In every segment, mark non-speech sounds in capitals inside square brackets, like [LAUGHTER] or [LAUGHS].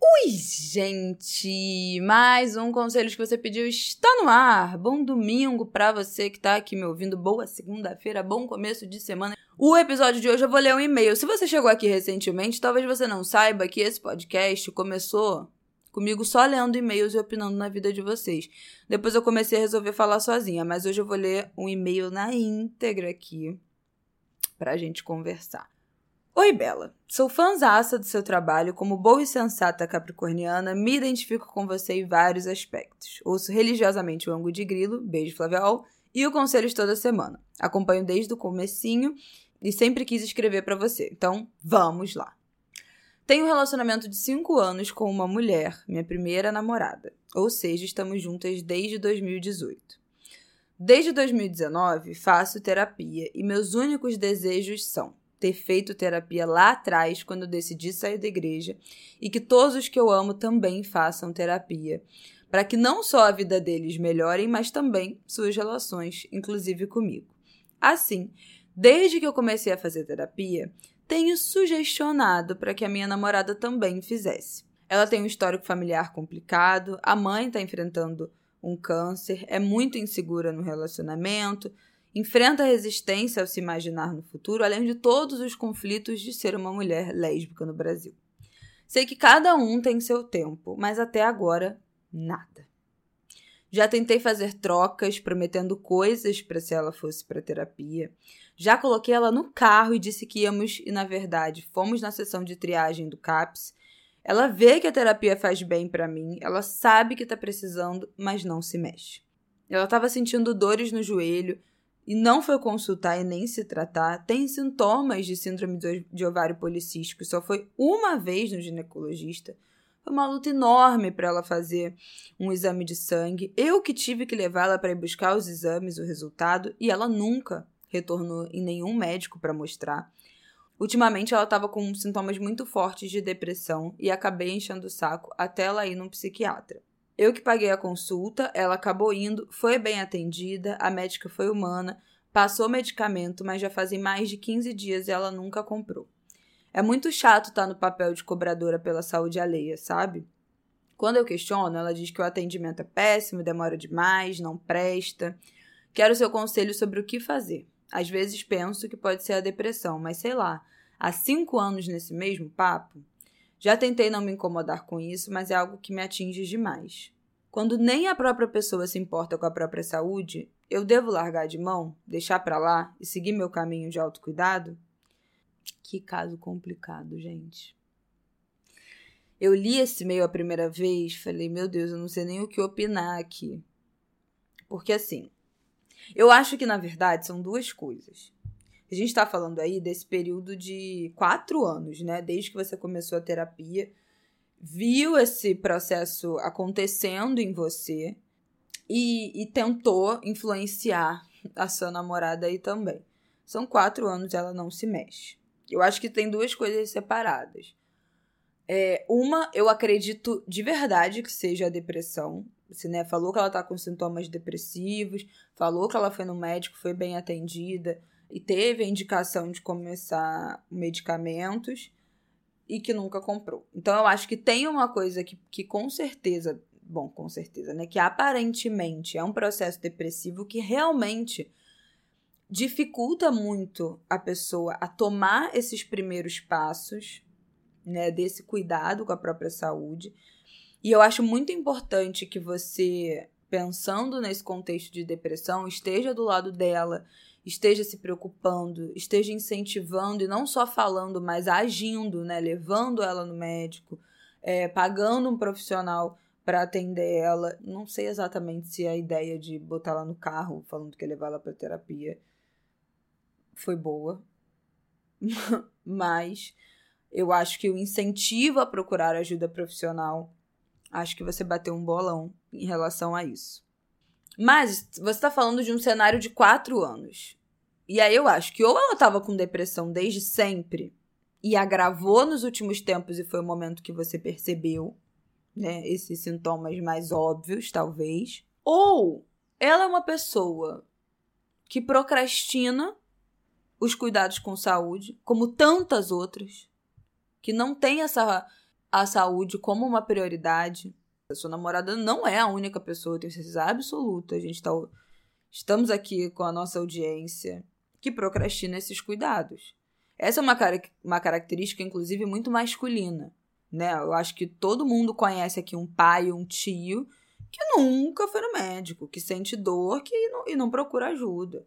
Ui, gente! Mais um conselho que você pediu está no ar. Bom domingo para você que tá aqui me ouvindo. Boa segunda-feira, bom começo de semana. O episódio de hoje eu vou ler um e-mail. Se você chegou aqui recentemente, talvez você não saiba que esse podcast começou comigo só lendo e-mails e opinando na vida de vocês. Depois eu comecei a resolver falar sozinha, mas hoje eu vou ler um e-mail na íntegra aqui pra gente conversar. Oi, Bela. Sou fãzaça do seu trabalho. Como boa e sensata capricorniana, me identifico com você em vários aspectos. Ouço religiosamente o Ango de Grilo, beijo Flaviol, e o Conselhos toda semana. Acompanho desde o comecinho e sempre quis escrever para você. Então, vamos lá. Tenho um relacionamento de 5 anos com uma mulher, minha primeira namorada. Ou seja, estamos juntas desde 2018. Desde 2019, faço terapia e meus únicos desejos são ter feito terapia lá atrás, quando eu decidi sair da igreja, e que todos os que eu amo também façam terapia, para que não só a vida deles melhorem, mas também suas relações, inclusive comigo. Assim, desde que eu comecei a fazer terapia, tenho sugestionado para que a minha namorada também fizesse. Ela tem um histórico familiar complicado, a mãe está enfrentando um câncer, é muito insegura no relacionamento, enfrenta resistência ao se imaginar no futuro, além de todos os conflitos de ser uma mulher lésbica no Brasil. Sei que cada um tem seu tempo, mas até agora, nada. Já tentei fazer trocas, prometendo coisas para se ela fosse para terapia. Já coloquei ela no carro e disse que íamos, e na verdade, fomos na sessão de triagem do CAPS. Ela vê que a terapia faz bem para mim, ela sabe que está precisando, mas não se mexe. Ela estava sentindo dores no joelho, e não foi consultar e nem se tratar, tem sintomas de síndrome de ovário policístico, só foi uma vez no ginecologista. Foi uma luta enorme para ela fazer um exame de sangue. Eu que tive que levá-la para ir buscar os exames, o resultado, e ela nunca retornou em nenhum médico para mostrar. Ultimamente ela estava com sintomas muito fortes de depressão e acabei enchendo o saco até ela ir num psiquiatra. Eu que paguei a consulta, ela acabou indo, foi bem atendida, a médica foi humana, passou medicamento, mas já fazem mais de 15 dias e ela nunca comprou. É muito chato estar tá no papel de cobradora pela saúde alheia, sabe? Quando eu questiono, ela diz que o atendimento é péssimo, demora demais, não presta. Quero seu conselho sobre o que fazer. Às vezes penso que pode ser a depressão, mas sei lá, há cinco anos nesse mesmo papo, já tentei não me incomodar com isso, mas é algo que me atinge demais. Quando nem a própria pessoa se importa com a própria saúde, eu devo largar de mão, deixar para lá e seguir meu caminho de autocuidado? Que caso complicado, gente. Eu li esse e-mail a primeira vez, falei, meu Deus, eu não sei nem o que opinar aqui. Porque assim, eu acho que na verdade são duas coisas. A gente está falando aí desse período de quatro anos, né? Desde que você começou a terapia, viu esse processo acontecendo em você e, e tentou influenciar a sua namorada aí também. São quatro anos ela não se mexe. Eu acho que tem duas coisas separadas. É, uma, eu acredito de verdade que seja a depressão. Você né, falou que ela tá com sintomas depressivos, falou que ela foi no médico, foi bem atendida e teve a indicação de começar medicamentos e que nunca comprou. Então eu acho que tem uma coisa que, que com certeza, bom, com certeza, né, que aparentemente é um processo depressivo que realmente dificulta muito a pessoa a tomar esses primeiros passos, né, desse cuidado com a própria saúde. E eu acho muito importante que você, pensando nesse contexto de depressão, esteja do lado dela, esteja se preocupando, esteja incentivando e não só falando, mas agindo, né? Levando ela no médico, é, pagando um profissional para atender ela. Não sei exatamente se a ideia de botar ela no carro, falando que ia levar ela para terapia, foi boa, [LAUGHS] mas Eu acho que o incentivo a procurar ajuda profissional, acho que você bateu um bolão em relação a isso. Mas você está falando de um cenário de quatro anos. E aí eu acho que ou ela estava com depressão desde sempre e agravou nos últimos tempos e foi o momento que você percebeu, né, esses sintomas mais óbvios, talvez, ou ela é uma pessoa que procrastina os cuidados com saúde, como tantas outras, que não tem essa a saúde como uma prioridade. A sua namorada não é a única pessoa, eu tenho certeza absoluta. A gente tá, estamos aqui com a nossa audiência que procrastina esses cuidados. Essa é uma, uma característica, inclusive, muito masculina. Né? Eu acho que todo mundo conhece aqui um pai, um tio, que nunca foi no médico, que sente dor que não, e não procura ajuda.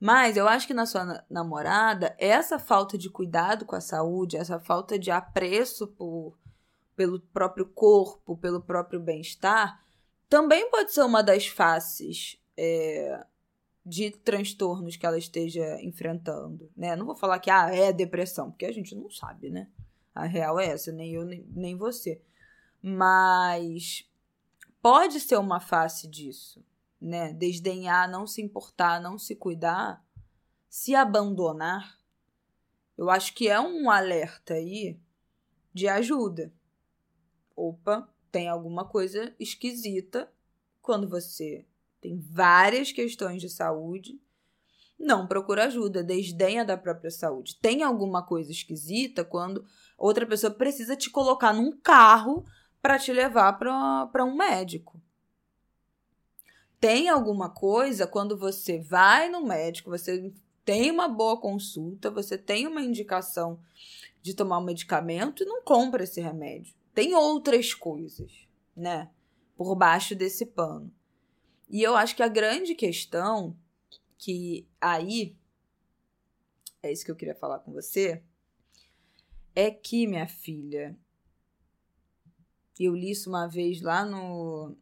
Mas eu acho que na sua namorada, essa falta de cuidado com a saúde, essa falta de apreço por, pelo próprio corpo, pelo próprio bem-estar, também pode ser uma das faces é, de transtornos que ela esteja enfrentando, né? Não vou falar que ah, é depressão, porque a gente não sabe, né? A real é essa, nem eu nem, nem você. Mas pode ser uma face disso né, desdenhar, não se importar, não se cuidar, se abandonar, eu acho que é um alerta aí de ajuda. Opa, tem alguma coisa esquisita quando você tem várias questões de saúde, não procura ajuda, desdenha da própria saúde. Tem alguma coisa esquisita quando outra pessoa precisa te colocar num carro para te levar para um médico tem alguma coisa quando você vai no médico, você tem uma boa consulta, você tem uma indicação de tomar um medicamento e não compra esse remédio. Tem outras coisas, né? Por baixo desse pano. E eu acho que a grande questão que aí é isso que eu queria falar com você é que minha filha eu li isso uma vez lá no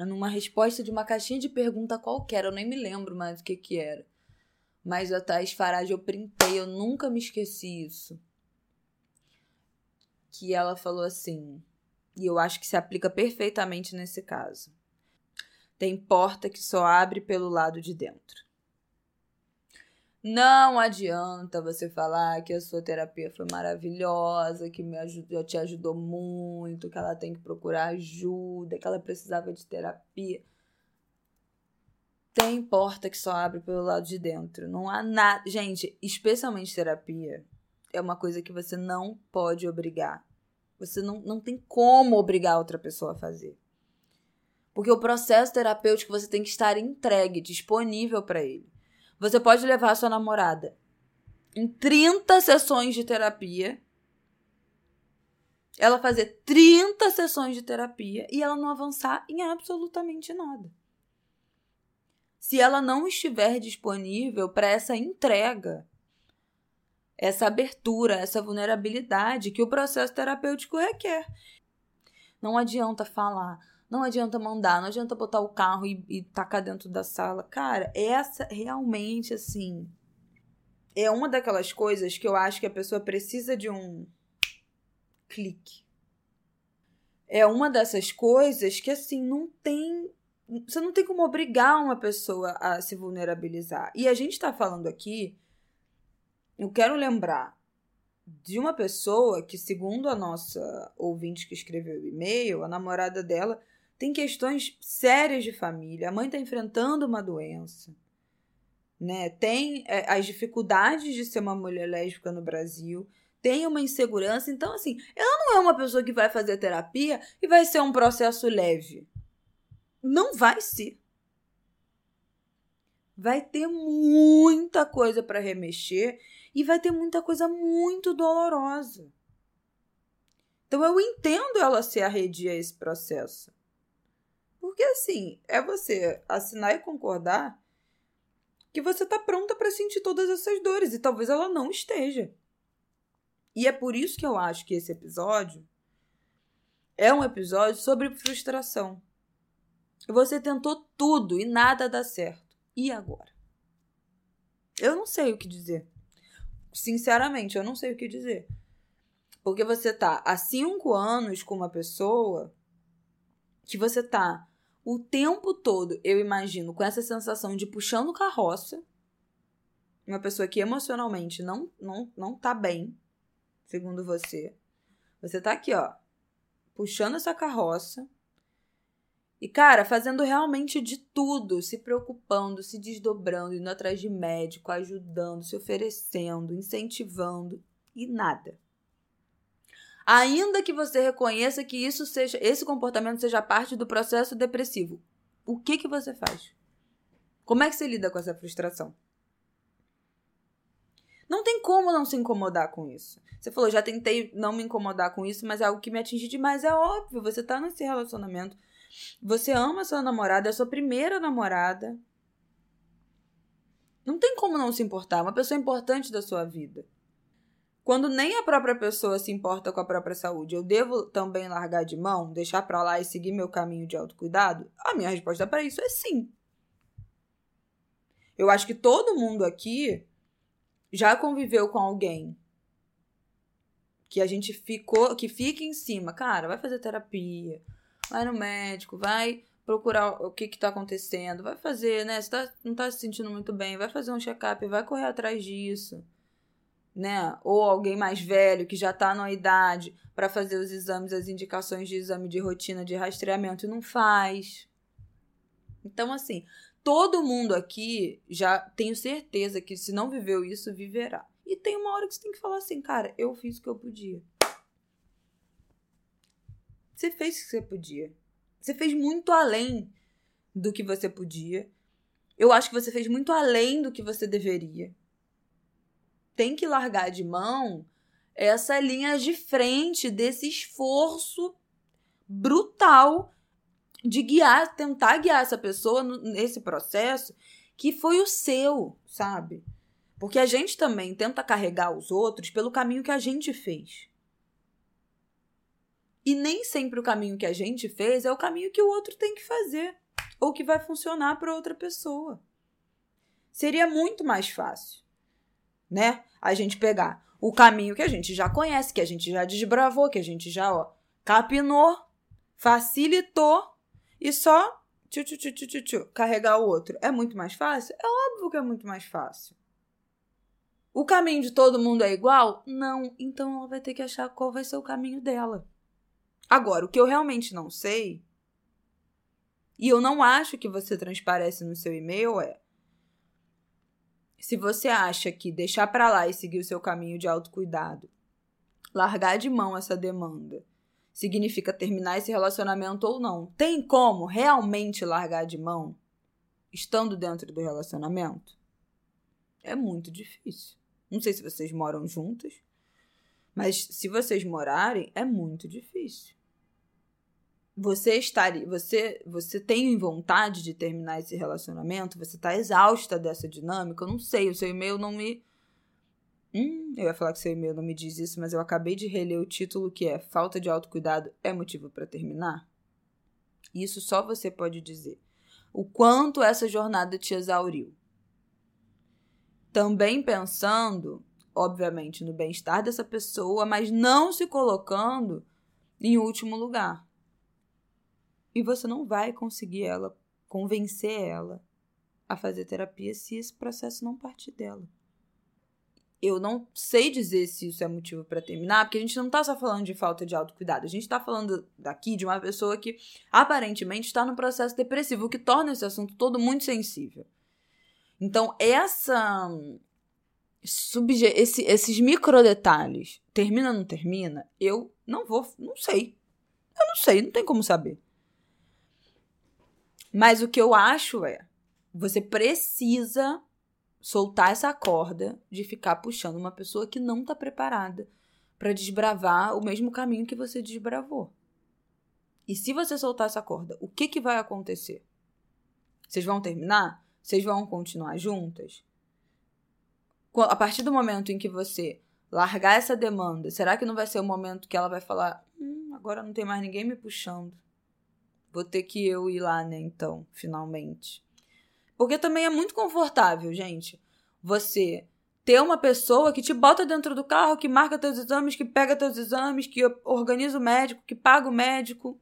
numa resposta de uma caixinha de pergunta qualquer, eu nem me lembro mais o que que era. Mas a Thais Farage eu printei, eu nunca me esqueci isso. Que ela falou assim, e eu acho que se aplica perfeitamente nesse caso. Tem porta que só abre pelo lado de dentro. Não adianta você falar que a sua terapia foi maravilhosa, que me ajudou, te ajudou muito, que ela tem que procurar ajuda, que ela precisava de terapia. Tem porta que só abre pelo lado de dentro. Não há nada. Gente, especialmente terapia, é uma coisa que você não pode obrigar. Você não, não tem como obrigar outra pessoa a fazer. Porque o processo terapêutico você tem que estar entregue, disponível para ele. Você pode levar a sua namorada em 30 sessões de terapia. Ela fazer 30 sessões de terapia e ela não avançar em absolutamente nada. Se ela não estiver disponível para essa entrega, essa abertura, essa vulnerabilidade que o processo terapêutico requer. Não adianta falar, não adianta mandar, não adianta botar o carro e, e tacar dentro da sala. Cara, essa realmente, assim. É uma daquelas coisas que eu acho que a pessoa precisa de um clique. É uma dessas coisas que, assim, não tem. Você não tem como obrigar uma pessoa a se vulnerabilizar. E a gente tá falando aqui. Eu quero lembrar de uma pessoa que, segundo a nossa ouvinte que escreveu o e-mail, a namorada dela tem questões sérias de família, a mãe está enfrentando uma doença, né? Tem é, as dificuldades de ser uma mulher lésbica no Brasil, tem uma insegurança, então assim, ela não é uma pessoa que vai fazer terapia e vai ser um processo leve. Não vai ser. Vai ter muita coisa para remexer e vai ter muita coisa muito dolorosa. Então eu entendo ela se arredia a esse processo. Porque assim, é você assinar e concordar que você tá pronta para sentir todas essas dores e talvez ela não esteja. E é por isso que eu acho que esse episódio é um episódio sobre frustração. Você tentou tudo e nada dá certo. E agora? Eu não sei o que dizer. Sinceramente, eu não sei o que dizer. Porque você tá há cinco anos com uma pessoa que você tá o tempo todo, eu imagino, com essa sensação de puxando carroça. Uma pessoa que emocionalmente não, não, não tá bem, segundo você. Você tá aqui, ó, puxando essa carroça. E, cara, fazendo realmente de tudo, se preocupando, se desdobrando, indo atrás de médico, ajudando, se oferecendo, incentivando e nada. Ainda que você reconheça que isso seja, esse comportamento seja parte do processo depressivo, o que que você faz? Como é que você lida com essa frustração? Não tem como não se incomodar com isso. Você falou, já tentei não me incomodar com isso, mas é algo que me atinge demais. É óbvio, você tá nesse relacionamento. Você ama sua namorada, é sua primeira namorada. Não tem como não se importar. Uma pessoa importante da sua vida. Quando nem a própria pessoa se importa com a própria saúde, eu devo também largar de mão, deixar para lá e seguir meu caminho de autocuidado? A minha resposta para isso é sim. Eu acho que todo mundo aqui já conviveu com alguém que a gente ficou, que fica em cima, cara, vai fazer terapia, vai no médico, vai procurar o que que tá acontecendo, vai fazer, né? Você tá, não tá se sentindo muito bem, vai fazer um check-up, vai correr atrás disso né? Ou alguém mais velho que já está na idade para fazer os exames, as indicações de exame de rotina de rastreamento e não faz. Então, assim, todo mundo aqui já tenho certeza que se não viveu isso, viverá. E tem uma hora que você tem que falar assim, cara, eu fiz o que eu podia. Você fez o que você podia. Você fez muito além do que você podia. Eu acho que você fez muito além do que você deveria tem que largar de mão essa linha de frente desse esforço brutal de guiar, tentar guiar essa pessoa nesse processo que foi o seu, sabe? Porque a gente também tenta carregar os outros pelo caminho que a gente fez. E nem sempre o caminho que a gente fez é o caminho que o outro tem que fazer ou que vai funcionar para outra pessoa. Seria muito mais fácil né? A gente pegar o caminho que a gente já conhece, que a gente já desbravou, que a gente já, ó, capinou, facilitou e só tchu, tchu, tchu, tchu, tchu, carregar o outro. É muito mais fácil? É óbvio que é muito mais fácil. O caminho de todo mundo é igual? Não. Então ela vai ter que achar qual vai ser o caminho dela. Agora, o que eu realmente não sei, e eu não acho que você transparece no seu e-mail, é se você acha que deixar para lá e seguir o seu caminho de autocuidado, largar de mão essa demanda, significa terminar esse relacionamento ou não, tem como realmente largar de mão estando dentro do relacionamento? É muito difícil. Não sei se vocês moram juntas, mas se vocês morarem, é muito difícil você estaria, você, você tem vontade de terminar esse relacionamento? Você está exausta dessa dinâmica? Eu não sei, o seu e-mail não me Hum, eu ia falar que seu e-mail não me diz isso, mas eu acabei de reler o título que é Falta de autocuidado é motivo para terminar? Isso só você pode dizer. O quanto essa jornada te exauriu. Também pensando, obviamente, no bem-estar dessa pessoa, mas não se colocando em último lugar. E você não vai conseguir ela, convencer ela a fazer terapia se esse processo não partir dela. Eu não sei dizer se isso é motivo para terminar, porque a gente não tá só falando de falta de autocuidado. A gente tá falando daqui de uma pessoa que aparentemente está no processo depressivo, o que torna esse assunto todo muito sensível. Então, essa subje esse, esses micro detalhes, termina ou não termina, eu não vou, não sei. Eu não sei, não tem como saber. Mas o que eu acho é, você precisa soltar essa corda de ficar puxando uma pessoa que não tá preparada para desbravar o mesmo caminho que você desbravou. E se você soltar essa corda, o que que vai acontecer? Vocês vão terminar? Vocês vão continuar juntas? A partir do momento em que você largar essa demanda, será que não vai ser o momento que ela vai falar: hum, agora não tem mais ninguém me puxando? Vou ter que eu ir lá, né, então, finalmente. Porque também é muito confortável, gente. Você ter uma pessoa que te bota dentro do carro, que marca teus exames, que pega teus exames, que organiza o médico, que paga o médico.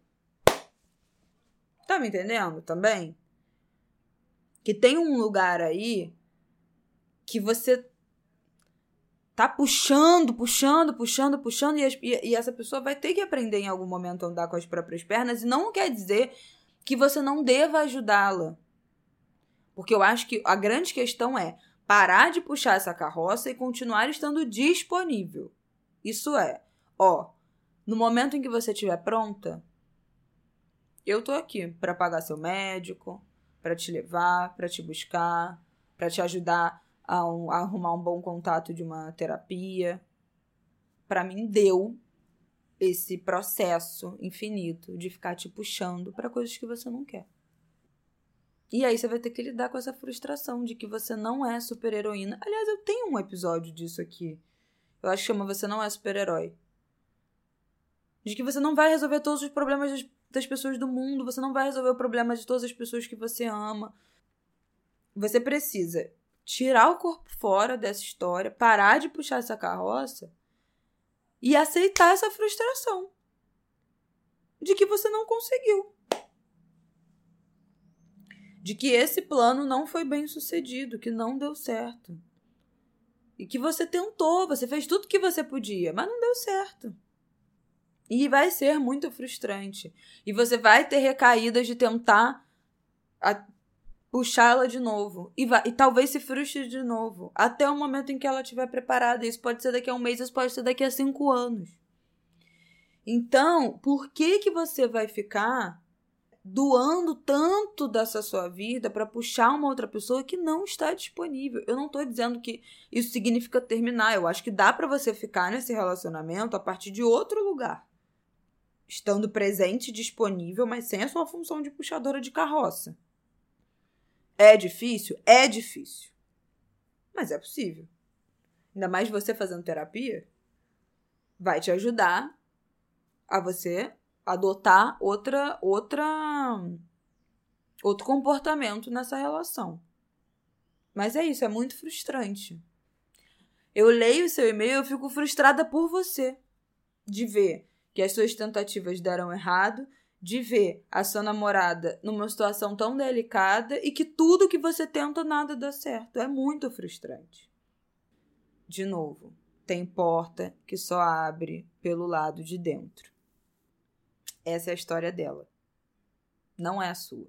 Tá me entendendo também? Que tem um lugar aí que você tá puxando, puxando, puxando, puxando, e, e, essa pessoa vai ter que aprender em algum momento a andar com as próprias pernas, e não quer dizer que você não deva ajudá-la. Porque eu acho que a grande questão é parar de puxar essa carroça e continuar estando disponível. Isso é, ó, no momento em que você estiver pronta, eu tô aqui para pagar seu médico, para te levar, para te buscar, para te ajudar a, um, a, arrumar um bom contato de uma terapia. Para mim deu esse processo infinito de ficar te puxando para coisas que você não quer. E aí você vai ter que lidar com essa frustração de que você não é super-heroína. Aliás, eu tenho um episódio disso aqui. Eu acho que chama Você Não É Super-Herói. De que você não vai resolver todos os problemas das, das pessoas do mundo, você não vai resolver o problema de todas as pessoas que você ama. Você precisa tirar o corpo fora dessa história, parar de puxar essa carroça e aceitar essa frustração de que você não conseguiu de que esse plano não foi bem sucedido, que não deu certo. E que você tentou, você fez tudo que você podia, mas não deu certo. E vai ser muito frustrante. E você vai ter recaídas de tentar puxá-la de novo. E, vai, e talvez se frustre de novo. Até o momento em que ela estiver preparada. Isso pode ser daqui a um mês, isso pode ser daqui a cinco anos. Então, por que, que você vai ficar doando tanto dessa sua vida para puxar uma outra pessoa que não está disponível. Eu não estou dizendo que isso significa terminar. Eu acho que dá para você ficar nesse relacionamento a partir de outro lugar. Estando presente disponível, mas sem a sua função de puxadora de carroça. É difícil? É difícil. Mas é possível. Ainda mais você fazendo terapia, vai te ajudar a você adotar outra outra outro comportamento nessa relação. Mas é isso, é muito frustrante. Eu leio o seu e-mail eu fico frustrada por você de ver que as suas tentativas deram errado, de ver a sua namorada numa situação tão delicada e que tudo que você tenta nada dá certo. É muito frustrante. De novo, tem porta que só abre pelo lado de dentro. Essa é a história dela. Não é a sua.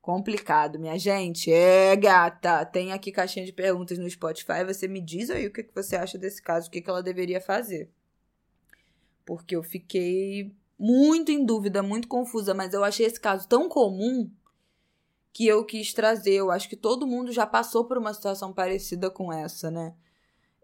Complicado, minha gente. É, gata. Tem aqui caixinha de perguntas no Spotify. Você me diz aí o que você acha desse caso, o que ela deveria fazer. Porque eu fiquei muito em dúvida, muito confusa, mas eu achei esse caso tão comum que eu quis trazer. Eu acho que todo mundo já passou por uma situação parecida com essa, né?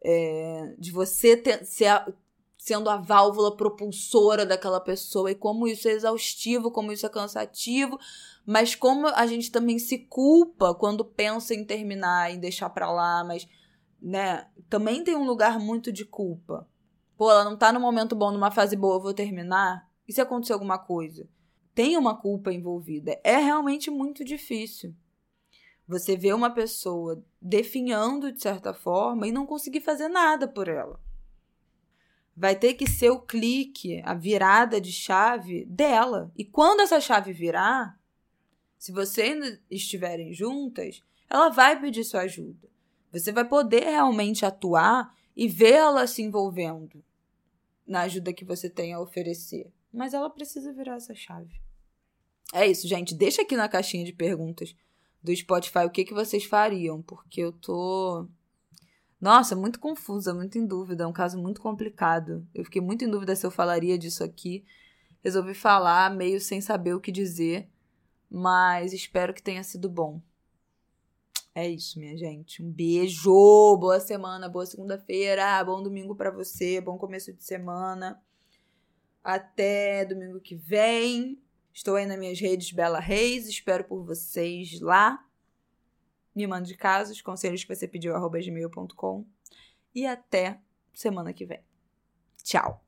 É, de você ter, ser, sendo a válvula propulsora daquela pessoa e como isso é exaustivo, como isso é cansativo, mas como a gente também se culpa quando pensa em terminar, em deixar para lá, mas né, também tem um lugar muito de culpa. Pô, ela não tá no momento bom, numa fase boa, eu vou terminar? E se acontecer alguma coisa? Tem uma culpa envolvida. É realmente muito difícil. Você vê uma pessoa definhando de certa forma e não conseguir fazer nada por ela vai ter que ser o clique, a virada de chave dela. E quando essa chave virar, se vocês estiverem juntas, ela vai pedir sua ajuda. Você vai poder realmente atuar e ver ela se envolvendo na ajuda que você tem a oferecer. Mas ela precisa virar essa chave. É isso, gente. Deixa aqui na caixinha de perguntas do Spotify o que, que vocês fariam, porque eu tô nossa, muito confusa, muito em dúvida, é um caso muito complicado. Eu fiquei muito em dúvida se eu falaria disso aqui. Resolvi falar meio sem saber o que dizer, mas espero que tenha sido bom. É isso, minha gente. Um beijo, boa semana, boa segunda-feira, bom domingo para você, bom começo de semana. Até domingo que vem. Estou aí nas minhas redes Bela Reis, espero por vocês lá me mande casos, conselhos que você pediu, arroba gmail.com. E até semana que vem. Tchau!